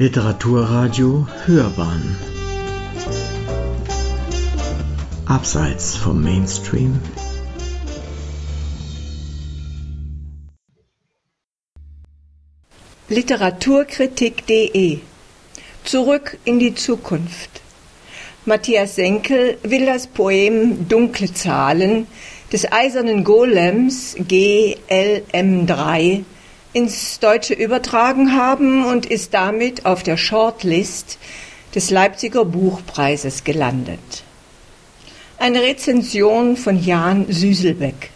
Literaturradio Hörbahn. Abseits vom Mainstream. Literaturkritik.de Zurück in die Zukunft. Matthias Senkel will das Poem Dunkle Zahlen des Eisernen Golems GLM3 ins Deutsche übertragen haben und ist damit auf der Shortlist des Leipziger Buchpreises gelandet. Eine Rezension von Jan Süselbeck.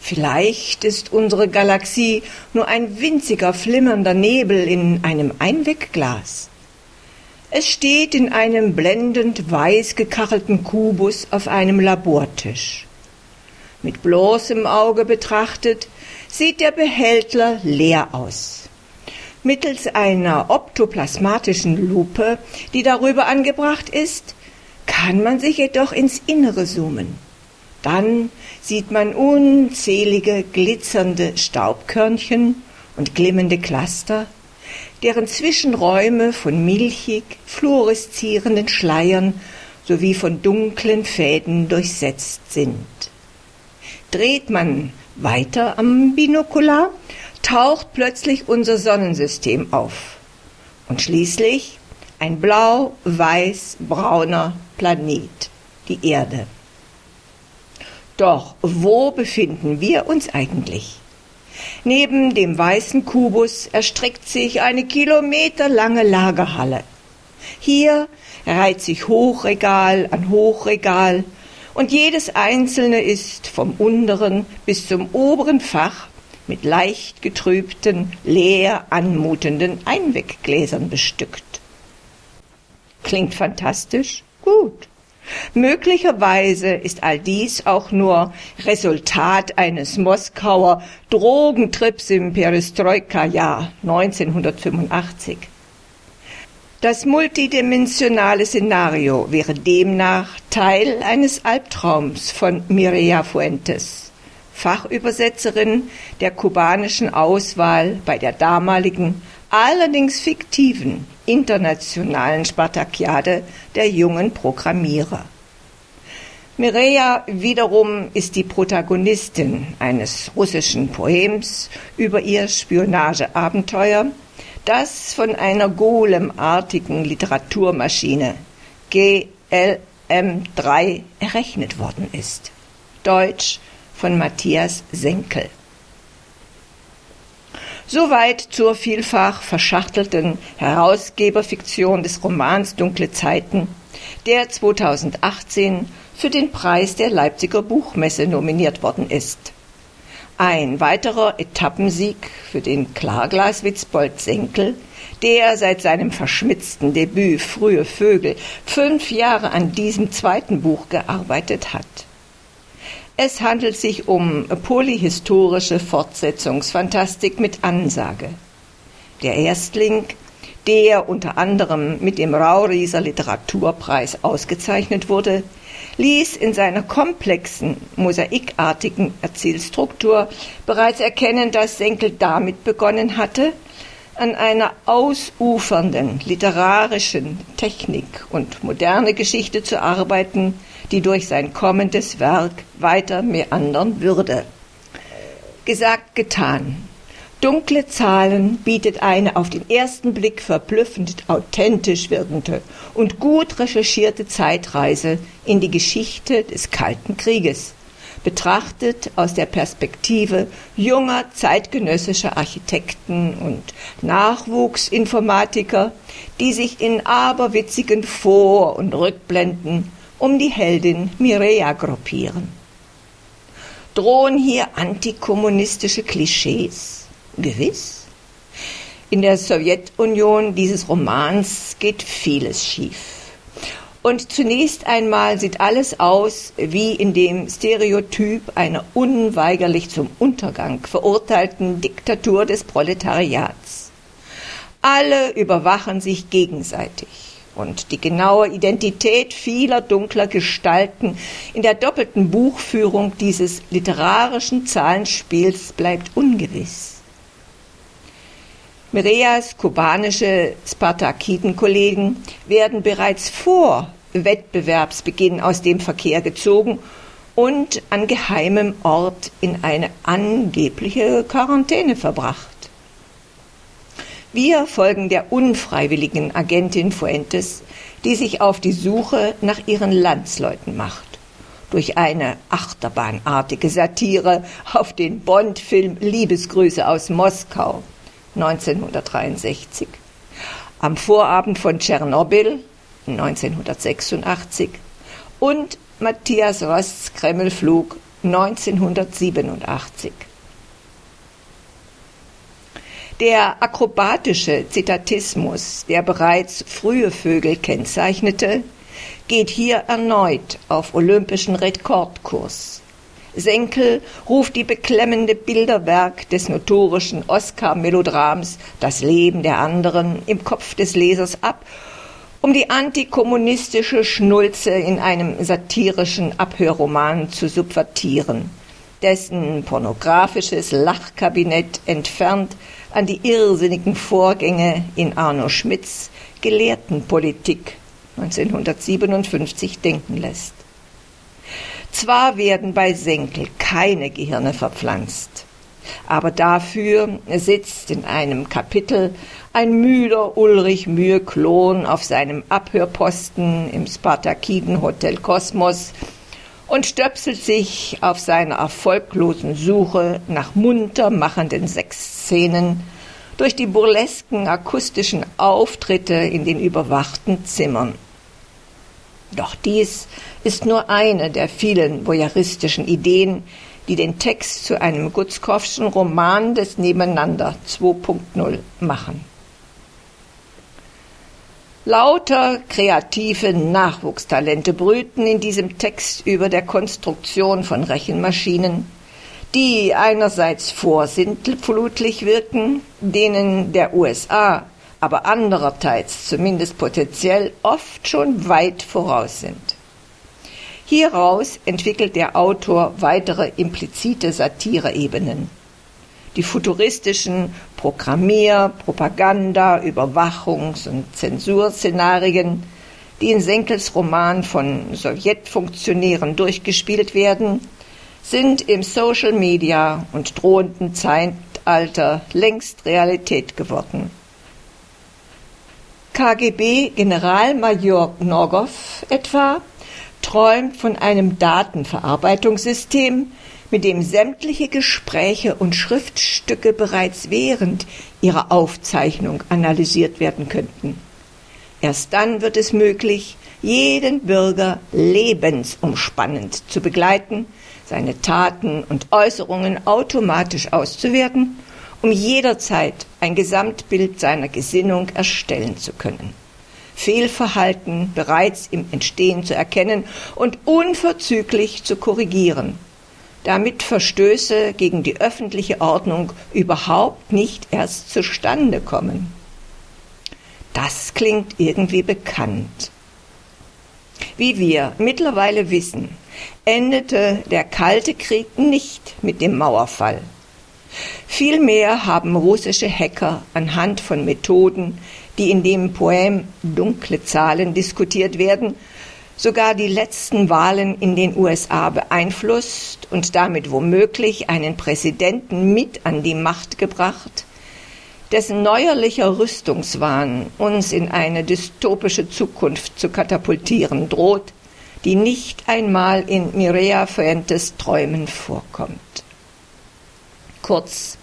Vielleicht ist unsere Galaxie nur ein winziger flimmernder Nebel in einem Einwegglas. Es steht in einem blendend weiß gekachelten Kubus auf einem Labortisch. Mit bloßem Auge betrachtet sieht der Behälter leer aus. Mittels einer optoplasmatischen Lupe, die darüber angebracht ist, kann man sich jedoch ins Innere zoomen. Dann sieht man unzählige glitzernde Staubkörnchen und glimmende Cluster, deren Zwischenräume von milchig fluoreszierenden Schleiern sowie von dunklen Fäden durchsetzt sind. Dreht man weiter am Binokular, taucht plötzlich unser Sonnensystem auf und schließlich ein blau-weiß-brauner Planet, die Erde. Doch wo befinden wir uns eigentlich? Neben dem weißen Kubus erstreckt sich eine kilometerlange Lagerhalle. Hier reiht sich Hochregal an Hochregal und jedes einzelne ist vom unteren bis zum oberen Fach mit leicht getrübten, leer anmutenden Einweggläsern bestückt. Klingt fantastisch? Gut. Möglicherweise ist all dies auch nur Resultat eines Moskauer Drogentrips im Perestroika-Jahr 1985. Das multidimensionale Szenario wäre demnach Teil eines Albtraums von Mireia Fuentes, Fachübersetzerin der kubanischen Auswahl bei der damaligen, allerdings fiktiven internationalen Spartakiade der jungen Programmierer. Mireia wiederum ist die Protagonistin eines russischen Poems über ihr Spionageabenteuer, das von einer golemartigen Literaturmaschine GLM3 errechnet worden ist. Deutsch von Matthias Senkel. Soweit zur vielfach verschachtelten Herausgeberfiktion des Romans Dunkle Zeiten, der 2018 für den Preis der Leipziger Buchmesse nominiert worden ist. Ein weiterer Etappensieg für den Klarglas Witzbold Senkel, der seit seinem verschmitzten Debüt Frühe Vögel fünf Jahre an diesem zweiten Buch gearbeitet hat. Es handelt sich um polyhistorische Fortsetzungsfantastik mit Ansage. Der Erstling, der unter anderem mit dem Raurieser Literaturpreis ausgezeichnet wurde, ließ in seiner komplexen, mosaikartigen Erzählstruktur bereits erkennen, dass Senkel damit begonnen hatte, an einer ausufernden literarischen Technik und moderne Geschichte zu arbeiten, die durch sein kommendes Werk weiter meandern würde. Gesagt, getan. Dunkle Zahlen bietet eine auf den ersten Blick verblüffend authentisch wirkende und gut recherchierte Zeitreise in die Geschichte des Kalten Krieges, betrachtet aus der Perspektive junger zeitgenössischer Architekten und Nachwuchsinformatiker, die sich in aberwitzigen Vor- und Rückblenden um die Heldin Mireia gruppieren. Drohen hier antikommunistische Klischees? Gewiss. In der Sowjetunion dieses Romans geht vieles schief. Und zunächst einmal sieht alles aus wie in dem Stereotyp einer unweigerlich zum Untergang verurteilten Diktatur des Proletariats. Alle überwachen sich gegenseitig und die genaue Identität vieler dunkler Gestalten in der doppelten Buchführung dieses literarischen Zahlenspiels bleibt ungewiss. Mireas kubanische Spartakiden-Kollegen werden bereits vor Wettbewerbsbeginn aus dem Verkehr gezogen und an geheimem Ort in eine angebliche Quarantäne verbracht. Wir folgen der unfreiwilligen Agentin Fuentes, die sich auf die Suche nach ihren Landsleuten macht. Durch eine achterbahnartige Satire auf den Bond-Film Liebesgrüße aus Moskau 1963. Am Vorabend von Tschernobyl 1986 und Matthias Rosts Kremlflug 1987. Der akrobatische Zitatismus, der bereits frühe Vögel kennzeichnete, geht hier erneut auf olympischen Rekordkurs. Senkel ruft die beklemmende Bilderwerk des notorischen Oscar-Melodrams Das Leben der anderen im Kopf des Lesers ab, um die antikommunistische Schnulze in einem satirischen Abhörroman zu subvertieren, dessen pornografisches Lachkabinett entfernt an die irrsinnigen Vorgänge in Arno Schmidts Gelehrtenpolitik 1957 denken lässt. Zwar werden bei Senkel keine Gehirne verpflanzt, aber dafür sitzt in einem Kapitel ein müder Ulrich Mühe-Klon auf seinem Abhörposten im Spartakiden Hotel Kosmos und stöpselt sich auf seiner erfolglosen Suche nach munter machenden Sexszenen durch die burlesken akustischen Auftritte in den überwachten Zimmern. Doch dies ist nur eine der vielen voyeuristischen Ideen, die den Text zu einem Gutzkowschen Roman des Nebeneinander 2.0 machen. Lauter kreative Nachwuchstalente brüten in diesem Text über der Konstruktion von Rechenmaschinen, die einerseits vorsintflutlich wirken, denen der USA aber andererseits zumindest potenziell oft schon weit voraus sind. Hieraus entwickelt der Autor weitere implizite Satireebenen die futuristischen Programmier-, Propaganda-, Überwachungs- und Zensurszenarien, die in Senkels Roman von Sowjetfunktionären durchgespielt werden, sind im Social Media und drohenden Zeitalter längst Realität geworden. KGB-Generalmajor Norgow etwa träumt von einem Datenverarbeitungssystem, mit dem sämtliche Gespräche und Schriftstücke bereits während ihrer Aufzeichnung analysiert werden könnten. Erst dann wird es möglich, jeden Bürger lebensumspannend zu begleiten, seine Taten und Äußerungen automatisch auszuwerten, um jederzeit ein Gesamtbild seiner Gesinnung erstellen zu können. Fehlverhalten bereits im Entstehen zu erkennen und unverzüglich zu korrigieren, damit Verstöße gegen die öffentliche Ordnung überhaupt nicht erst zustande kommen. Das klingt irgendwie bekannt. Wie wir mittlerweile wissen, endete der Kalte Krieg nicht mit dem Mauerfall. Vielmehr haben russische Hacker anhand von Methoden, die in dem Poem Dunkle Zahlen diskutiert werden, sogar die letzten Wahlen in den USA beeinflusst und damit womöglich einen Präsidenten mit an die Macht gebracht, dessen neuerlicher Rüstungswahn uns in eine dystopische Zukunft zu katapultieren droht, die nicht einmal in Mireia Fuentes Träumen vorkommt. Kurz,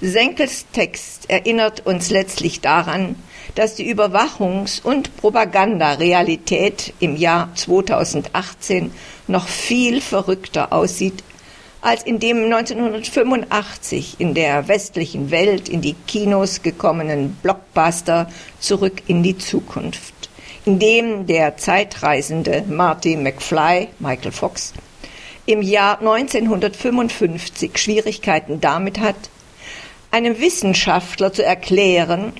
Senkels Text erinnert uns letztlich daran, dass die Überwachungs- und Propagandarealität im Jahr 2018 noch viel verrückter aussieht als in dem 1985 in der westlichen Welt in die Kinos gekommenen Blockbuster Zurück in die Zukunft, in dem der Zeitreisende Marty McFly, Michael Fox, im Jahr 1955 Schwierigkeiten damit hat, einem Wissenschaftler zu erklären,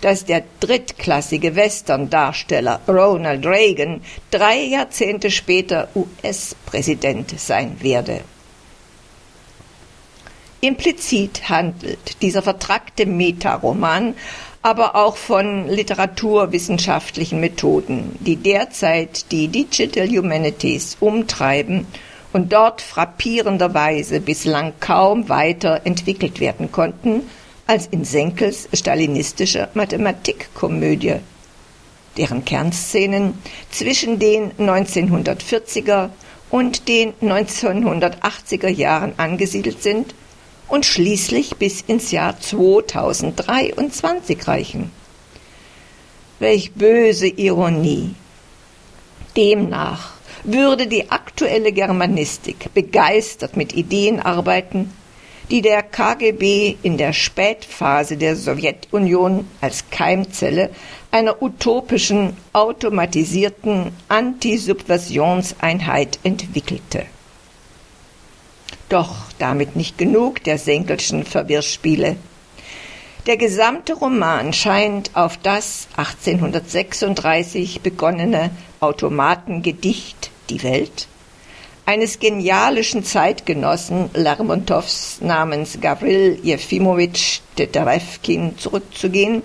dass der drittklassige Western-Darsteller Ronald Reagan drei Jahrzehnte später US-Präsident sein werde. Implizit handelt dieser vertrackte Metaroman aber auch von literaturwissenschaftlichen Methoden, die derzeit die Digital Humanities umtreiben und dort frappierenderweise bislang kaum weiter entwickelt werden konnten als in Senkels stalinistischer Mathematikkomödie, deren Kernszenen zwischen den 1940er und den 1980er Jahren angesiedelt sind und schließlich bis ins Jahr 2023 reichen. Welch böse Ironie. Demnach würde die aktuelle Germanistik begeistert mit Ideen arbeiten, die der KGB in der Spätphase der Sowjetunion als Keimzelle einer utopischen, automatisierten Antisubversionseinheit entwickelte. Doch damit nicht genug der Senkelschen Verwirrspiele. Der gesamte Roman scheint auf das 1836 begonnene Automatengedicht Die Welt eines genialischen Zeitgenossen Lermontows namens Gavril Jefimowitsch Teterewkin zurückzugehen,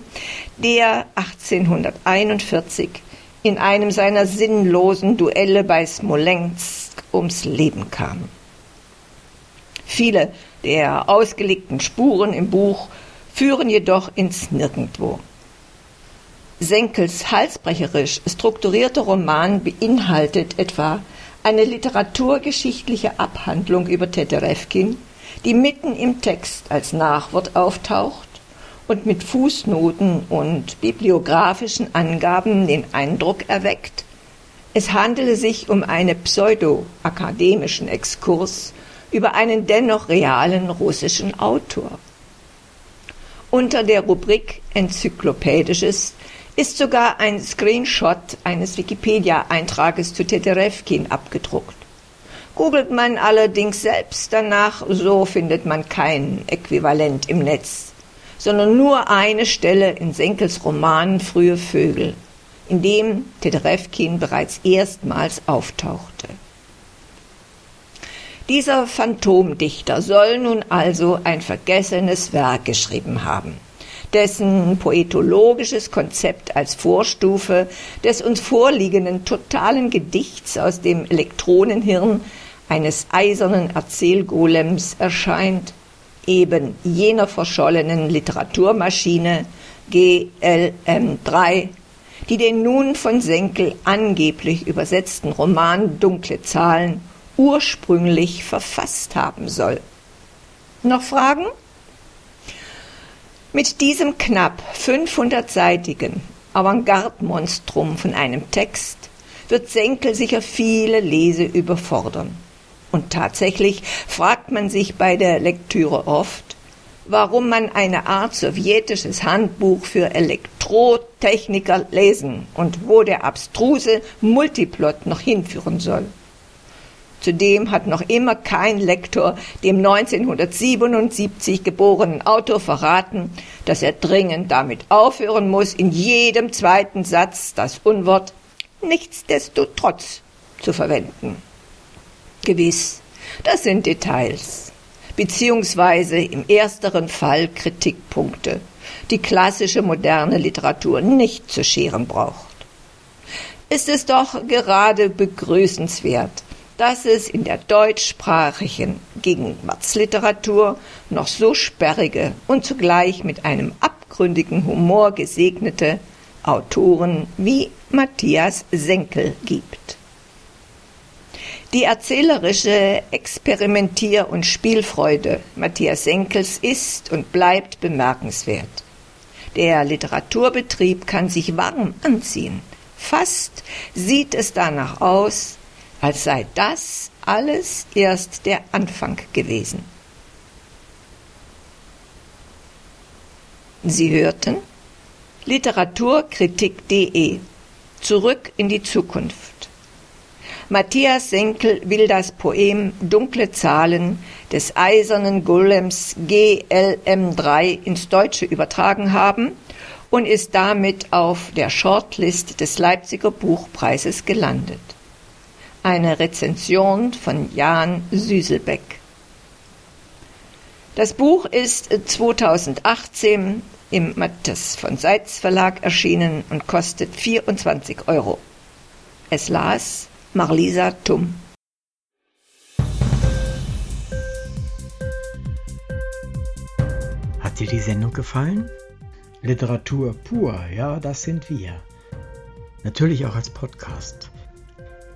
der 1841 in einem seiner sinnlosen Duelle bei Smolensk ums Leben kam. Viele der ausgelegten Spuren im Buch führen jedoch ins Nirgendwo. Senkels halsbrecherisch strukturierte Roman beinhaltet etwa eine literaturgeschichtliche Abhandlung über Teterewkin, die mitten im Text als Nachwort auftaucht und mit Fußnoten und bibliografischen Angaben den Eindruck erweckt, es handele sich um einen pseudo-akademischen Exkurs über einen dennoch realen russischen Autor. Unter der Rubrik Enzyklopädisches ist sogar ein Screenshot eines Wikipedia-Eintrages zu Teterewkin abgedruckt. Googelt man allerdings selbst danach, so findet man kein Äquivalent im Netz, sondern nur eine Stelle in Senkels Roman Frühe Vögel, in dem Teterewkin bereits erstmals auftauchte. Dieser Phantomdichter soll nun also ein vergessenes Werk geschrieben haben, dessen poetologisches Konzept als Vorstufe des uns vorliegenden totalen Gedichts aus dem Elektronenhirn eines eisernen Erzählgolems erscheint, eben jener verschollenen Literaturmaschine GLM3, die den nun von Senkel angeblich übersetzten Roman Dunkle Zahlen ursprünglich verfasst haben soll. Noch Fragen? Mit diesem knapp 500-seitigen Avantgarde-Monstrum von einem Text wird Senkel sicher viele Lese überfordern. Und tatsächlich fragt man sich bei der Lektüre oft, warum man eine Art sowjetisches Handbuch für Elektrotechniker lesen und wo der abstruse Multiplot noch hinführen soll. Zudem hat noch immer kein Lektor dem 1977 geborenen Autor verraten, dass er dringend damit aufhören muss, in jedem zweiten Satz das Unwort nichtsdestotrotz zu verwenden. Gewiss, das sind Details, beziehungsweise im ersteren Fall Kritikpunkte, die klassische moderne Literatur nicht zu scheren braucht. Ist es doch gerade begrüßenswert, dass es in der deutschsprachigen Gegenwartsliteratur noch so sperrige und zugleich mit einem abgründigen Humor gesegnete Autoren wie Matthias Senkel gibt. Die erzählerische Experimentier- und Spielfreude Matthias Senkels ist und bleibt bemerkenswert. Der Literaturbetrieb kann sich warm anziehen. Fast sieht es danach aus, als sei das alles erst der Anfang gewesen. Sie hörten Literaturkritik.de Zurück in die Zukunft. Matthias Senkel will das Poem Dunkle Zahlen des eisernen Golems GLM3 ins Deutsche übertragen haben und ist damit auf der Shortlist des Leipziger Buchpreises gelandet eine Rezension von Jan Süselbeck. Das Buch ist 2018 im Matthias von Seitz Verlag erschienen und kostet 24 Euro. Es las Marlisa Tum. Hat dir die Sendung gefallen? Literatur pur, ja, das sind wir. Natürlich auch als Podcast.